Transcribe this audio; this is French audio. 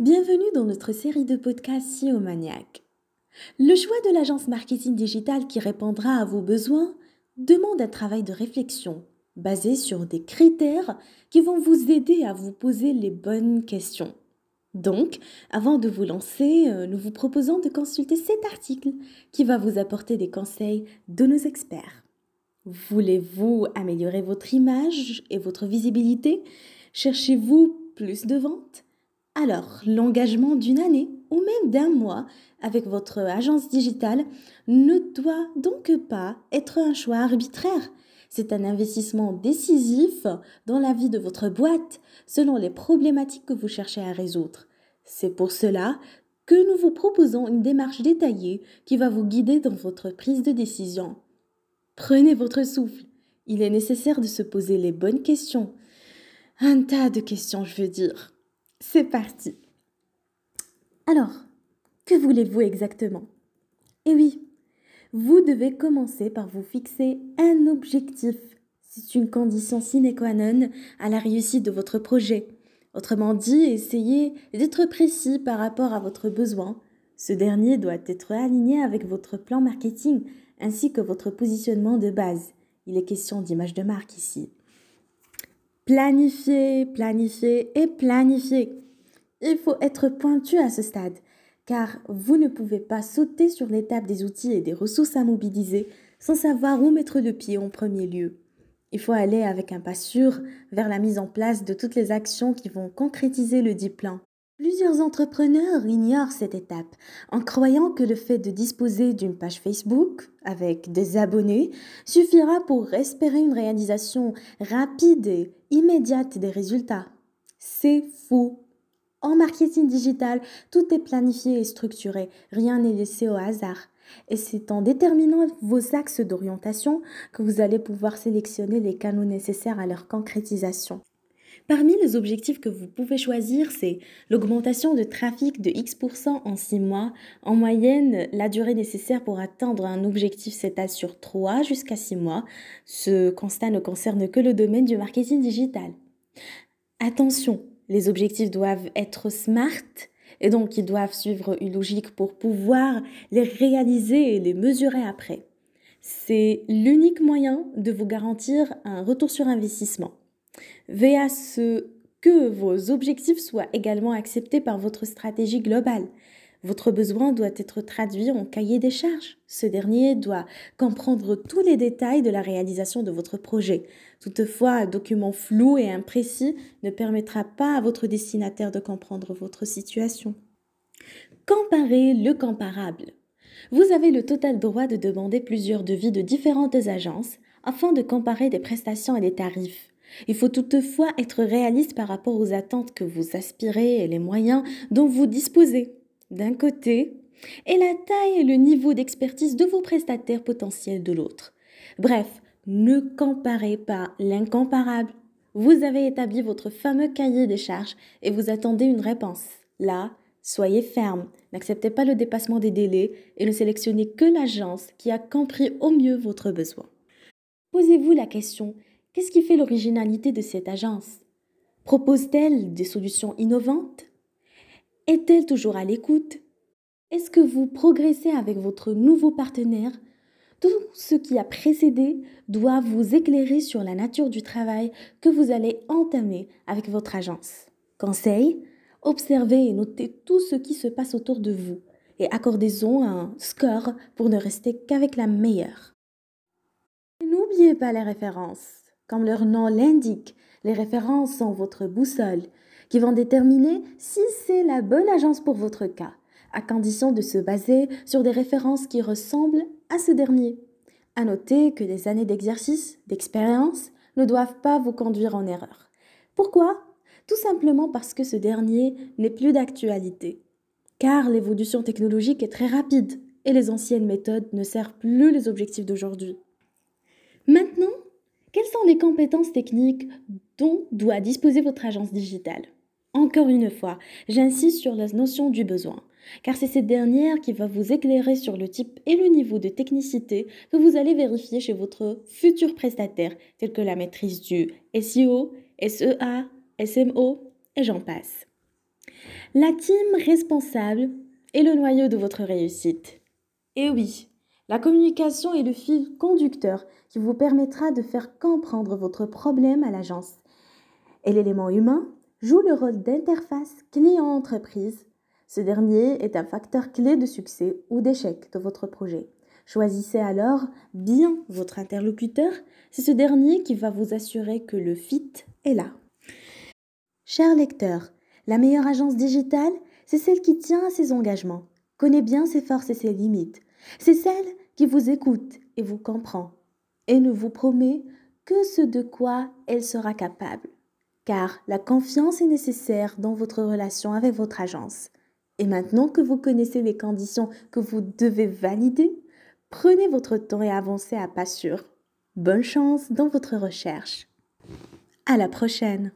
Bienvenue dans notre série de podcasts SEO Maniac. Le choix de l'agence marketing digital qui répondra à vos besoins demande un travail de réflexion basé sur des critères qui vont vous aider à vous poser les bonnes questions. Donc, avant de vous lancer, euh, nous vous proposons de consulter cet article qui va vous apporter des conseils de nos experts. Voulez-vous améliorer votre image et votre visibilité? Cherchez-vous plus de ventes? Alors, l'engagement d'une année ou même d'un mois avec votre agence digitale ne doit donc pas être un choix arbitraire. C'est un investissement décisif dans la vie de votre boîte selon les problématiques que vous cherchez à résoudre. C'est pour cela que nous vous proposons une démarche détaillée qui va vous guider dans votre prise de décision. Prenez votre souffle. Il est nécessaire de se poser les bonnes questions. Un tas de questions, je veux dire. C'est parti. Alors, que voulez-vous exactement? Eh oui, vous devez commencer par vous fixer un objectif. C'est une condition sine qua non à la réussite de votre projet. Autrement dit, essayez d'être précis par rapport à votre besoin. Ce dernier doit être aligné avec votre plan marketing ainsi que votre positionnement de base. Il est question d'image de marque ici. Planifier, planifier et planifier. Il faut être pointu à ce stade, car vous ne pouvez pas sauter sur l'étape des outils et des ressources à mobiliser sans savoir où mettre le pied en premier lieu. Il faut aller avec un pas sûr vers la mise en place de toutes les actions qui vont concrétiser le dit plan. Plusieurs entrepreneurs ignorent cette étape en croyant que le fait de disposer d'une page Facebook avec des abonnés suffira pour espérer une réalisation rapide et immédiate des résultats. C'est faux. En marketing digital, tout est planifié et structuré, rien n'est laissé au hasard. Et c'est en déterminant vos axes d'orientation que vous allez pouvoir sélectionner les canaux nécessaires à leur concrétisation. Parmi les objectifs que vous pouvez choisir, c'est l'augmentation de trafic de X% en 6 mois. En moyenne, la durée nécessaire pour atteindre un objectif s'étale sur 3 jusqu'à 6 mois. Ce constat ne concerne que le domaine du marketing digital. Attention, les objectifs doivent être smart et donc ils doivent suivre une logique pour pouvoir les réaliser et les mesurer après. C'est l'unique moyen de vous garantir un retour sur investissement. Veillez à ce que vos objectifs soient également acceptés par votre stratégie globale. Votre besoin doit être traduit en cahier des charges. Ce dernier doit comprendre tous les détails de la réalisation de votre projet. Toutefois, un document flou et imprécis ne permettra pas à votre destinataire de comprendre votre situation. Comparez le comparable. Vous avez le total droit de demander plusieurs devis de différentes agences afin de comparer des prestations et des tarifs. Il faut toutefois être réaliste par rapport aux attentes que vous aspirez et les moyens dont vous disposez d'un côté et la taille et le niveau d'expertise de vos prestataires potentiels de l'autre. Bref, ne comparez pas l'incomparable. Vous avez établi votre fameux cahier des charges et vous attendez une réponse. Là, soyez ferme, n'acceptez pas le dépassement des délais et ne sélectionnez que l'agence qui a compris au mieux votre besoin. Posez-vous la question, qu'est-ce qui fait l'originalité de cette agence? Propose-t-elle des solutions innovantes? Est-elle toujours à l'écoute? Est-ce que vous progressez avec votre nouveau partenaire? Tout ce qui a précédé doit vous éclairer sur la nature du travail que vous allez entamer avec votre agence. Conseil Observez et notez tout ce qui se passe autour de vous et accordez-en un score pour ne rester qu'avec la meilleure. N'oubliez pas les références. Comme leur nom l'indique, les références sont votre boussole qui vont déterminer si c'est la bonne agence pour votre cas, à condition de se baser sur des références qui ressemblent à ce dernier. À noter que les années d'exercice, d'expérience, ne doivent pas vous conduire en erreur. Pourquoi? Tout simplement parce que ce dernier n'est plus d'actualité. Car l'évolution technologique est très rapide et les anciennes méthodes ne servent plus les objectifs d'aujourd'hui. Maintenant, quelles sont les compétences techniques dont doit disposer votre agence digitale? Encore une fois, j'insiste sur la notion du besoin, car c'est cette dernière qui va vous éclairer sur le type et le niveau de technicité que vous allez vérifier chez votre futur prestataire, tel que la maîtrise du SEO, SEA, SMO et j'en passe. La team responsable est le noyau de votre réussite. Et oui, la communication est le fil conducteur qui vous permettra de faire comprendre votre problème à l'agence. Et l'élément humain joue le rôle d'interface client-entreprise. Ce dernier est un facteur clé de succès ou d'échec de votre projet. Choisissez alors bien votre interlocuteur, c'est ce dernier qui va vous assurer que le fit est là. Cher lecteur, la meilleure agence digitale, c'est celle qui tient à ses engagements, connaît bien ses forces et ses limites. C'est celle qui vous écoute et vous comprend et ne vous promet que ce de quoi elle sera capable. Car la confiance est nécessaire dans votre relation avec votre agence. Et maintenant que vous connaissez les conditions que vous devez valider, prenez votre temps et avancez à pas sûr. Bonne chance dans votre recherche. À la prochaine!